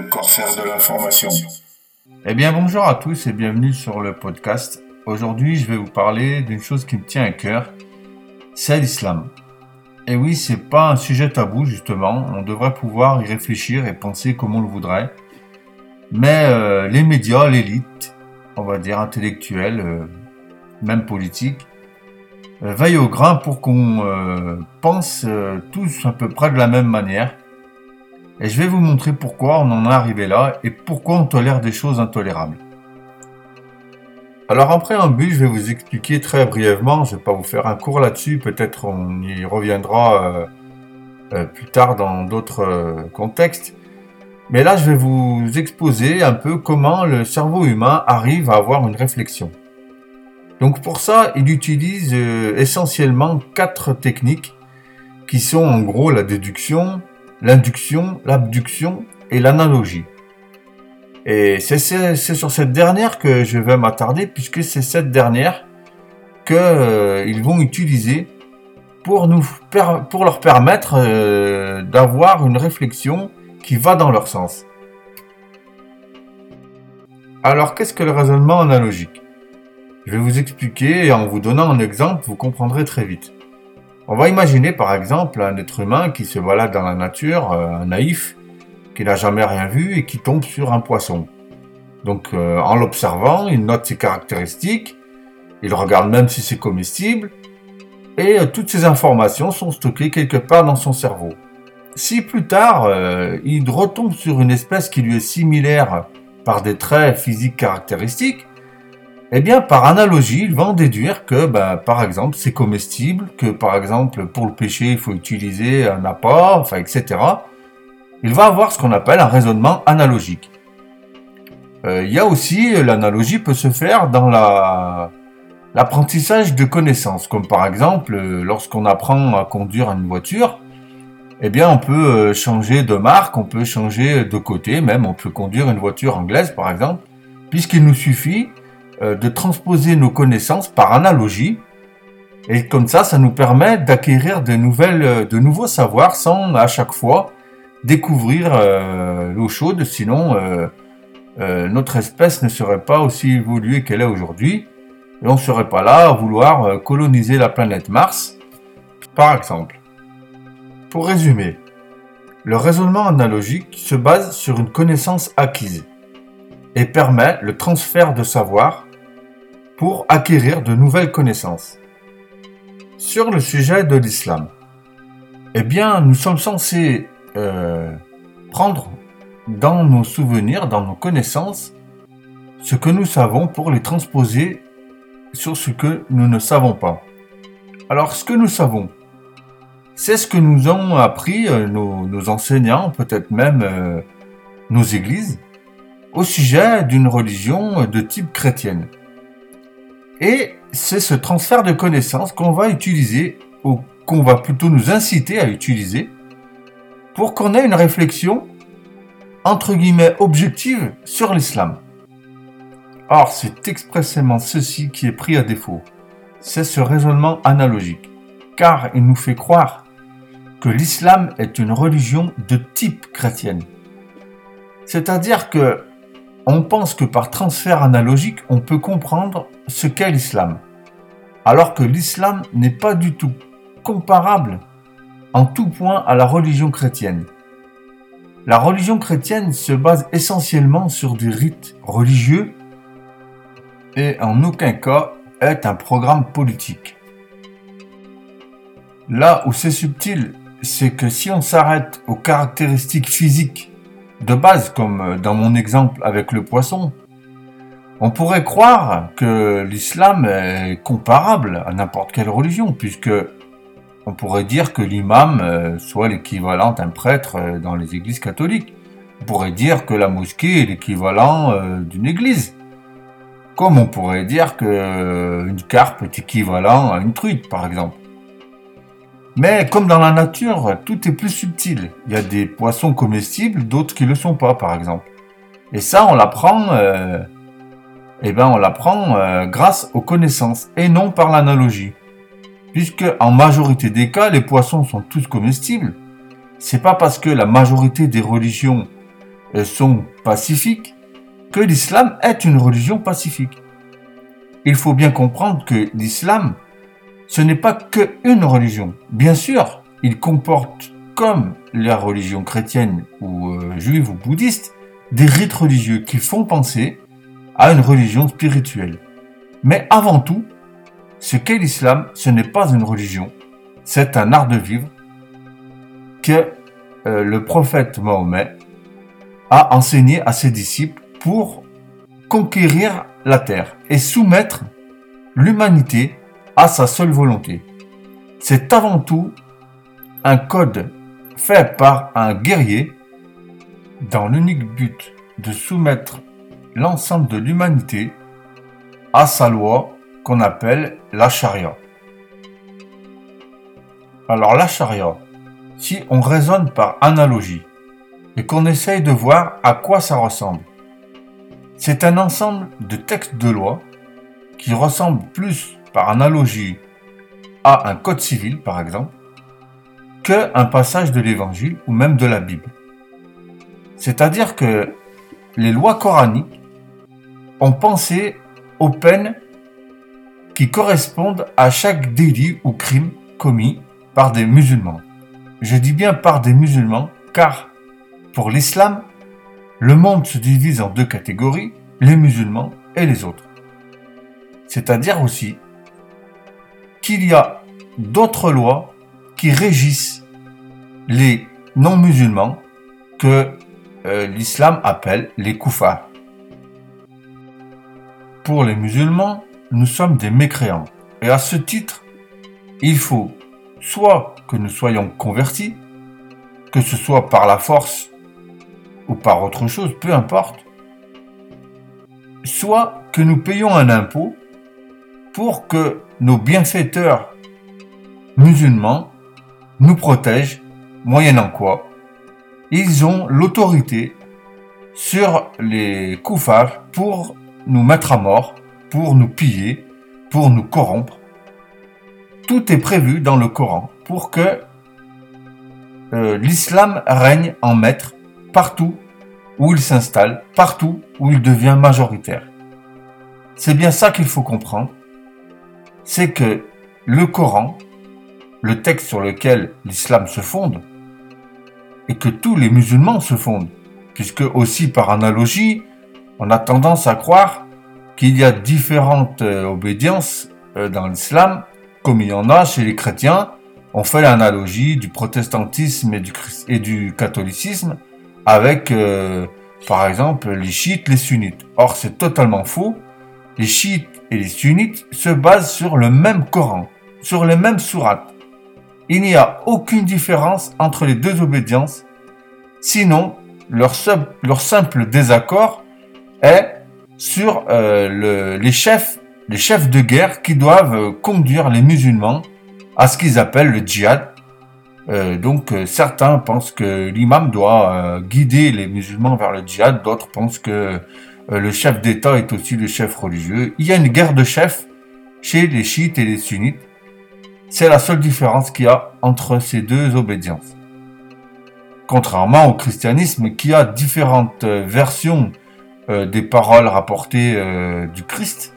corsaire de l'information. Eh bien bonjour à tous et bienvenue sur le podcast. Aujourd'hui je vais vous parler d'une chose qui me tient à cœur, c'est l'islam. Et oui, c'est pas un sujet tabou justement, on devrait pouvoir y réfléchir et penser comme on le voudrait. Mais euh, les médias, l'élite, on va dire intellectuelle, euh, même politique, euh, veillent au grain pour qu'on pense tous à peu près de la même manière. Et je vais vous montrer pourquoi on en est arrivé là et pourquoi on tolère des choses intolérables. Alors en préambule, je vais vous expliquer très brièvement, je ne vais pas vous faire un cours là-dessus, peut-être on y reviendra plus tard dans d'autres contextes. Mais là, je vais vous exposer un peu comment le cerveau humain arrive à avoir une réflexion. Donc pour ça, il utilise euh, essentiellement quatre techniques qui sont en gros la déduction, l'induction, l'abduction et l'analogie. Et c'est sur cette dernière que je vais m'attarder puisque c'est cette dernière qu'ils euh, vont utiliser pour, leur permettre euh, d'avoir une réflexion qui va dans leur sens. Alors qu'est-ce que le raisonnement analogique? Je vais vous expliquer et en vous donnant un exemple, vous comprendrez très vite. On va imaginer par exemple un être humain qui se balade dans la nature, euh, un naïf, qui n'a jamais rien vu et qui tombe sur un poisson. Donc euh, en l'observant, il note ses caractéristiques, il regarde même si c'est comestible, et euh, toutes ces informations sont stockées quelque part dans son cerveau. Si plus tard, il retombe sur une espèce qui lui est similaire par des traits physiques caractéristiques, eh bien, par analogie, il va en déduire que, ben, par exemple, c'est comestible, que, par exemple, pour le pêcher, il faut utiliser un appât, enfin, etc. Il va avoir ce qu'on appelle un raisonnement analogique. Euh, il y a aussi, l'analogie peut se faire dans la, l'apprentissage de connaissances, comme par exemple, lorsqu'on apprend à conduire une voiture, eh bien, on peut euh, changer de marque, on peut changer de côté, même on peut conduire une voiture anglaise, par exemple, puisqu'il nous suffit de transposer nos connaissances par analogie. Et comme ça, ça nous permet d'acquérir de, nouvelles, euh, de nouveaux savoirs sans à chaque fois découvrir l'eau chaude, sinon notre espèce ne serait pas aussi évoluée qu'elle est aujourd'hui. Et on ne serait pas là à vouloir coloniser la planète Mars, par exemple. Pour résumer, le raisonnement analogique se base sur une connaissance acquise et permet le transfert de savoir pour acquérir de nouvelles connaissances. Sur le sujet de l'islam, eh bien, nous sommes censés euh, prendre dans nos souvenirs, dans nos connaissances, ce que nous savons pour les transposer sur ce que nous ne savons pas. Alors, ce que nous savons, c'est ce que nous ont appris euh, nos, enseignants, peut-être même euh, nos églises, au sujet d'une religion de type chrétienne. Et c'est ce transfert de connaissances qu'on va utiliser, ou qu'on va plutôt nous inciter à utiliser, pour qu'on ait une réflexion, entre guillemets, objective sur l'islam. Or, c'est expressément ceci qui est pris à défaut. C'est ce raisonnement analogique, car il nous fait croire que l'islam est une religion de type chrétienne. C'est-à-dire que on pense que par transfert analogique, on peut comprendre ce qu'est l'islam, alors que l'islam n'est pas du tout comparable en tout point à la religion chrétienne. La religion chrétienne se base essentiellement sur des rites religieux et en aucun cas est un programme politique. Là où c'est subtil c'est que si on s'arrête aux caractéristiques physiques de base, comme euh, dans mon exemple avec le poisson, on pourrait croire que l'islam est comparable à n'importe quelle religion, puisque on pourrait dire que l'imam euh, soit l'équivalent d'un prêtre euh, dans les églises catholiques. On pourrait dire que la mosquée est l'équivalent d'une église. Comme on pourrait dire qu'une carpe est équivalent à une truite, par exemple. Mais comme dans la nature, tout est plus subtil. Il y a des poissons comestibles, d'autres qui ne le sont pas, par exemple. Et ça, on l'apprend, euh, eh ben, on l'apprend euh, grâce aux connaissances et non par l'analogie. Puisque en majorité des cas, les poissons sont tous comestibles. C'est pas parce que la majorité des religions sont pacifiques, que l'islam est une religion pacifique. Il faut bien comprendre que l'islam, ce n'est pas que une religion. Bien sûr, il comporte, comme la religion chrétienne ou euh, juive ou bouddhiste, des rites religieux qui font penser à une religion spirituelle. Mais avant tout, ce qu'est l'islam, ce n'est pas une religion, c'est un art de vivre que euh, le prophète Mahomet a enseigné à ses disciples pour conquérir la terre et soumettre l'humanité à sa seule volonté. C'est avant tout un code fait par un guerrier dans l'unique but de soumettre l'ensemble de l'humanité à sa loi qu'on appelle la charia. Alors la charia, si on raisonne par analogie et qu'on essaye de voir à quoi ça ressemble, c'est un ensemble de textes de loi qui ressemble plus par analogie à un code civil, par exemple, qu'un passage de l'évangile ou même de la Bible. C'est-à-dire que les lois coraniques ont pensé aux peines qui correspondent à chaque délit ou crime commis par des musulmans. Je dis bien par des musulmans car pour l'islam, le monde se divise en deux catégories, les musulmans et les autres. C'est-à-dire aussi qu'il y a d'autres lois qui régissent les non-musulmans que euh, l'islam appelle les koufars. Pour les musulmans, nous sommes des mécréants. Et à ce titre, il faut soit que nous soyons convertis, que ce soit par la force ou par autre chose, peu importe, soit que nous payons un impôt pour que nos bienfaiteurs musulmans nous protègent, moyennant quoi ils ont l'autorité sur les koufars pour nous mettre à mort, pour nous piller, pour nous corrompre. Tout est prévu dans le Coran pour que euh, l'islam règne en maître partout où il s'installe, partout où il devient majoritaire. C'est bien ça qu'il faut comprendre. C'est que le Coran, le texte sur lequel l'islam se fonde, et que tous les musulmans se fondent, puisque aussi par analogie, on a tendance à croire qu'il y a différentes euh, obédiences euh, dans l'islam, comme il y en a chez les chrétiens. On fait l'analogie du protestantisme et du, catholicisme avec, euh, par exemple, les chiites, les sunnites. Or, c'est totalement faux. Les chiites et les sunnites se basent sur le même Coran, sur les mêmes sourates. Il n'y a aucune différence entre les deux obédiences, sinon leur, simple désaccord est sur euh, les, chefs, les chefs de guerre qui doivent conduire les musulmans à ce qu'ils appellent le djihad. Euh, donc euh, certains pensent que l'imam doit guider les musulmans vers le djihad, d'autres pensent que le chef d'État est aussi le chef religieux. Il y a une guerre de chefs chez les chiites et les sunnites. C'est la seule différence qu'il y a entre ces deux obédiences. Contrairement au christianisme qui a différentes euh, versions euh, des paroles rapportées euh, du Christ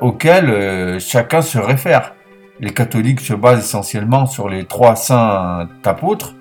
auxquelles chacun se réfère. Les catholiques se basent essentiellement sur les trois saints apôtres,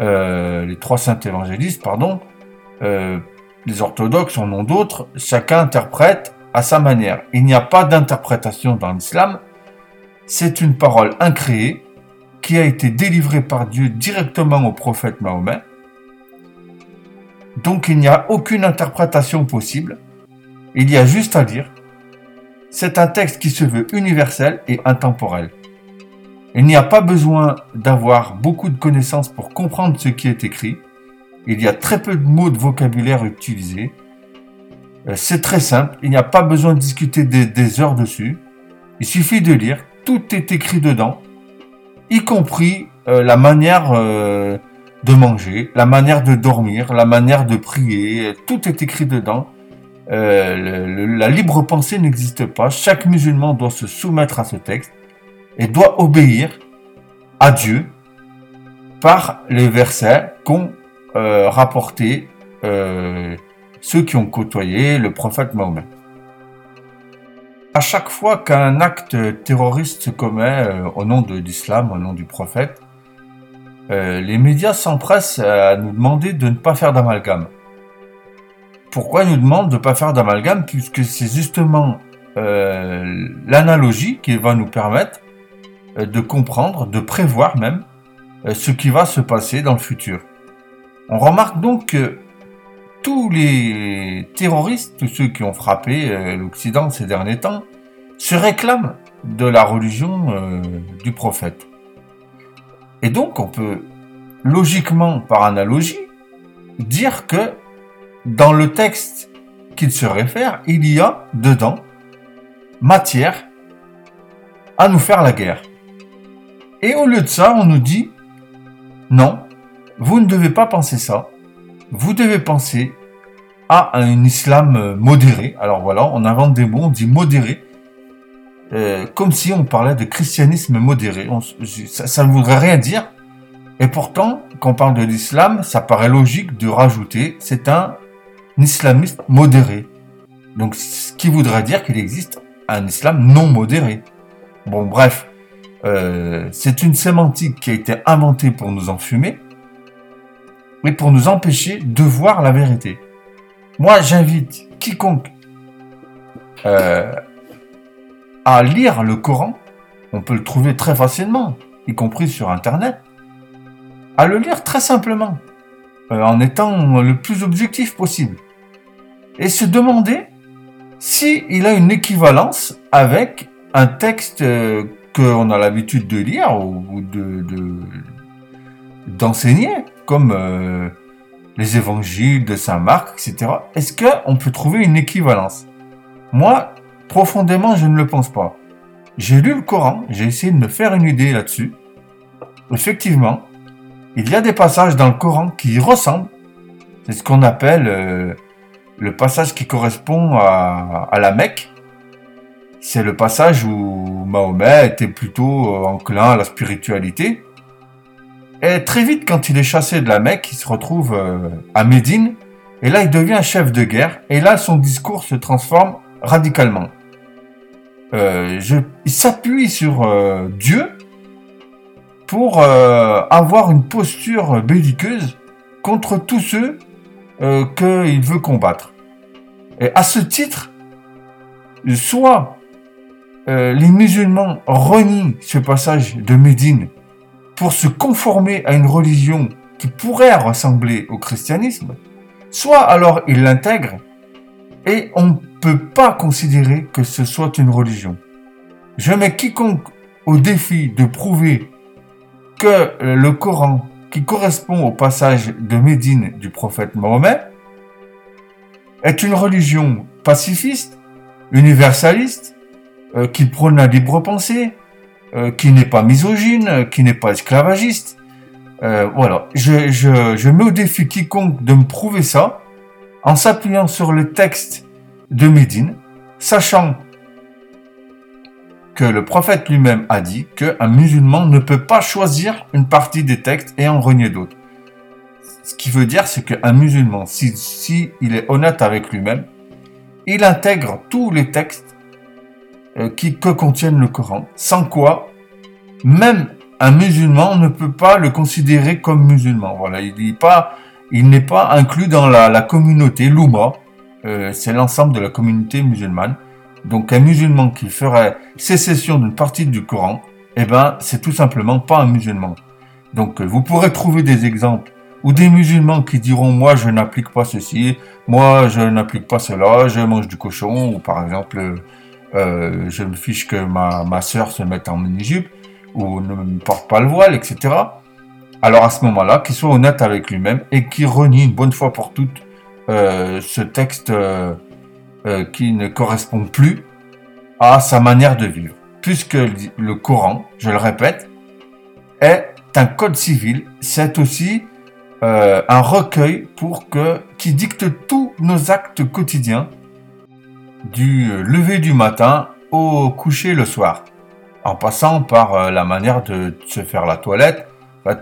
les trois saints évangélistes, pardon. les orthodoxes en ont d'autres. Chacun interprète à sa manière. Il n'y a pas d'interprétation dans l'islam, c'est une parole incréée qui a été délivrée par Dieu directement au prophète Mahomet. Donc il n'y a aucune interprétation possible. Il y a juste à dire. C'est un texte qui se veut universel et intemporel. Il n'y a pas besoin d'avoir beaucoup de connaissances pour comprendre ce qui est écrit. Il y a très peu de mots de vocabulaire utilisés. Euh, c'est très simple, il n'y a pas besoin de discuter des heures dessus. Il suffit de lire, tout est écrit dedans, y compris euh, la manière euh, de manger, la manière de dormir, la manière de prier, tout est écrit dedans. Euh, la libre pensée n'existe pas. Chaque musulman doit se soumettre à ce texte et doit obéir à Dieu par les versets qu'ont rapportés euh, ceux qui ont côtoyé le prophète Mahomet. À chaque fois qu'un acte terroriste se commet euh, au nom de l'islam, au nom du prophète, euh, les médias s'empressent à nous demander de ne pas faire d'amalgame. Pourquoi ils nous demandent de ne pas faire d'amalgame Puisque c'est justement euh, l'analogie qui va nous permettre euh, de comprendre, de prévoir même ce qui va se passer dans le futur. On remarque donc que tous les terroristes, tous ceux qui ont frappé l'Occident ces derniers temps, se réclament de la religion du prophète. Et donc, on peut logiquement, par analogie, dire que dans le texte qu'il se réfère, il y a dedans matière à nous faire la guerre. Et au lieu de ça, on nous dit, non, vous ne devez pas penser ça, vous devez penser à un islam modéré. Alors voilà, on invente des mots, on dit modéré, euh, comme si on parlait de christianisme modéré. ça, ne voudrait rien dire. Et pourtant, quand on parle de l'islam, ça paraît logique de rajouter c'est un islamiste modéré. Donc, ce qui voudrait dire qu'il existe un islam non modéré. Bon, bref, euh, c'est une sémantique qui a été inventée pour nous enfumer et pour nous empêcher de voir la vérité. Moi, j'invite quiconque euh, à lire le Coran, on peut le trouver très facilement, y compris sur Internet, à le lire très simplement, euh, en étant le plus objectif possible, et se demander s'il il a une équivalence avec un texte euh, qu'on a l'habitude de lire ou de, d'enseigner, comme euh, les évangiles de Saint Marc, etc. Est-ce qu'on peut trouver une équivalence? Moi, Profondément, je ne le pense pas. J'ai lu le Coran, j'ai essayé de me faire une idée là-dessus. Effectivement, il y a des passages dans le Coran qui ressemblent. C'est ce qu'on appelle euh, le passage qui correspond à, la Mecque. C'est le passage où Mahomet était plutôt euh, enclin à la spiritualité. Et très vite, quand il est chassé de la Mecque, il se retrouve euh, à Médine. Et là, il devient chef de guerre. Et là, son discours se transforme radicalement. Euh, il s'appuie sur Dieu pour avoir une posture belliqueuse contre tous ceux qu'il veut combattre. Et à ce titre, soit les musulmans renient ce passage de Médine pour se conformer à une religion qui pourrait ressembler au christianisme, soit alors ils l'intègrent et on peut pas considérer que ce soit une religion. Je mets quiconque au défi de prouver que le Coran, qui correspond au passage de Médine du prophète Mahomet, est une religion pacifiste, universaliste, euh, qui prône la libre pensée, euh, qui n'est pas misogyne, qui n'est pas esclavagiste. Euh, voilà, je, je, je mets au défi quiconque de me prouver ça en s'appuyant sur le texte de Médine, sachant que le prophète lui-même a dit qu'un musulman ne peut pas choisir une partie des textes et en renier d'autres. Ce qui veut dire, c'est qu'un musulman, si, si, il est honnête avec lui-même, il intègre tous les textes euh, qui, que contiennent le Coran, sans quoi même un musulman ne peut pas le considérer comme musulman. Voilà, il n'est pas, pas inclus dans la, la communauté l'Ouma, euh, c'est l'ensemble de la communauté musulmane. Donc un musulman qui ferait sécession d'une partie du Coran, eh ben c'est tout simplement pas un musulman. Donc euh, vous pourrez trouver des exemples ou des musulmans qui diront moi je n'applique pas ceci, moi je n'applique pas cela, je mange du cochon ou par exemple euh, je me fiche que ma ma sœur se mette en mini-jupe ou ne me porte pas le voile, etc. Alors à ce moment-là, qu'il soit honnête avec lui-même et qu'il renie une bonne fois pour toutes euh, ce texte euh, qui ne correspond plus à sa manière de vivre. Puisque le Coran, je le répète, est un code civil, c'est aussi un recueil pour que, qui dicte tous nos actes quotidiens, du lever du matin au coucher le soir, en passant par la manière de se faire la toilette.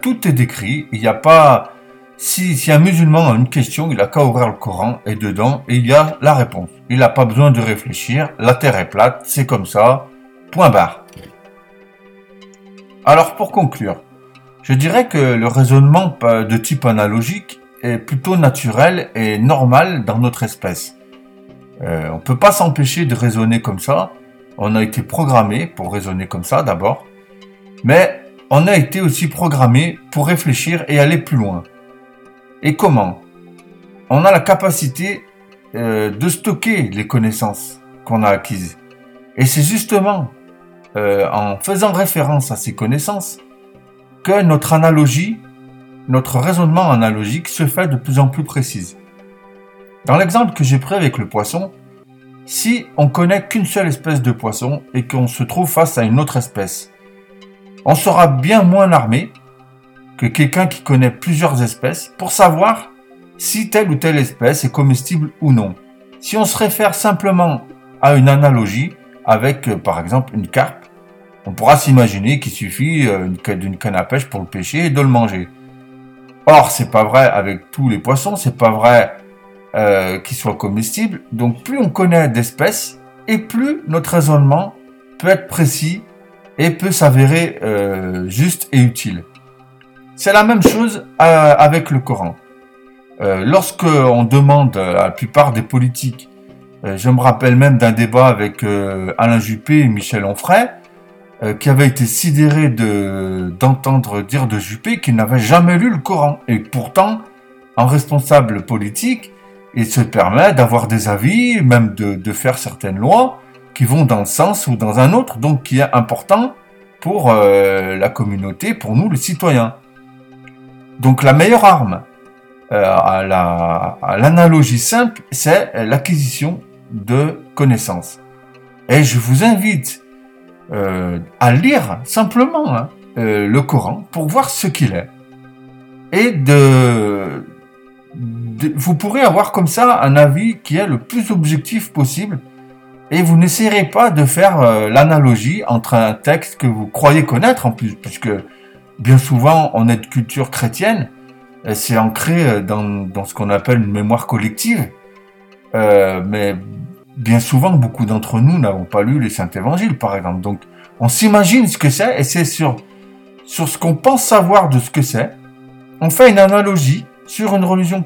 tout est décrit. Il n'y a pas si, un musulman a une question, il a qu'à ouvrir le Coran et dedans, il y a la réponse. Il n'a pas besoin de réfléchir, la terre est plate, c'est comme ça, point barre. Alors pour conclure, je dirais que le raisonnement de type analogique est plutôt naturel et normal dans notre espèce. Euh, on ne peut pas s'empêcher de raisonner comme ça. On a été programmé pour raisonner comme ça d'abord. Mais on a été aussi programmé pour réfléchir et aller plus loin. Et comment On a la capacité euh, de stocker les connaissances qu'on a acquises. Et c'est justement euh, en faisant référence à ces connaissances que notre analogie, notre raisonnement analogique se fait de plus en plus précise. Dans l'exemple que j'ai pris avec le poisson, si on connaît qu'une seule espèce de poisson et qu'on se trouve face à une autre espèce, on sera bien moins armé que quelqu'un qui connaît plusieurs espèces pour savoir si telle ou telle espèce est comestible ou non. Si on se réfère simplement à une analogie avec euh, par exemple une carpe, on pourra s'imaginer qu'il suffit euh, d'une canne à pêche pour le pêcher et de le manger. Or, c'est pas vrai avec tous les poissons, c'est pas vrai euh, qu'ils soient comestibles. Donc, plus on connaît d'espèces, et plus notre raisonnement peut être précis et peut s'avérer juste et utile. C'est la même chose euh, avec le Coran. Euh, lorsque on demande à la plupart des politiques, euh, je me rappelle même d'un débat avec euh, Alain Juppé et Michel Onfray, qui avait été sidéré de d'entendre dire de Juppé qu'il n'avait jamais lu le Coran. Et pourtant, en responsable politique, il se permet d'avoir des avis, même de, de faire certaines lois qui vont dans le sens ou dans un autre, donc qui est important pour la communauté, pour nous, les citoyens. Donc la meilleure arme euh, à la- à l'analogie simple, c'est l'acquisition de connaissances. Et je vous invite euh, à lire simplement hein, euh, le Coran pour voir ce qu'il est. Et vous pourrez avoir comme ça un avis qui est le plus objectif possible. Et vous n'essayerez pas de faire l'analogie entre un texte que vous croyez connaître en plus, puisque bien souvent on est de culture chrétienne, et c'est ancré euh, dans, ce qu'on appelle une mémoire collective. Euh, mais bien souvent, beaucoup d'entre nous n'avons pas lu les Saints Évangiles, par exemple. Donc, on s'imagine ce que c'est, et c'est sur, sur ce qu'on pense savoir de ce que c'est. On fait une analogie sur une religion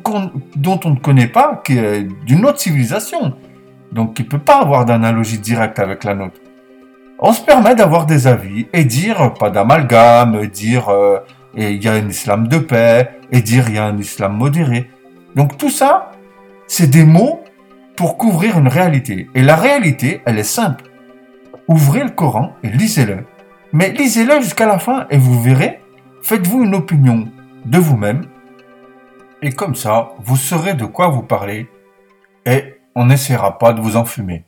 dont on ne connaît pas, qui est d'une autre civilisation. Donc, qui peut pas avoir d'analogie directe avec la nôtre. On se permet d'avoir des avis et dire pas d'amalgame, dire euh, il y a un islam de paix, et dire il y a un islam modéré. Donc tout ça, c'est des mots pour couvrir une réalité. Et la réalité, elle est simple. Ouvrez le Coran et lisez-le. Mais lisez-le jusqu'à la fin et vous verrez, faites-vous une opinion de vous-même. Et comme ça, vous saurez de quoi vous parlez et on n'essaiera pas de vous enfumer.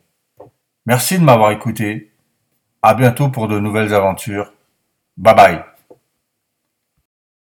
Merci de m'avoir écouté. À bientôt pour de nouvelles aventures. Bye bye.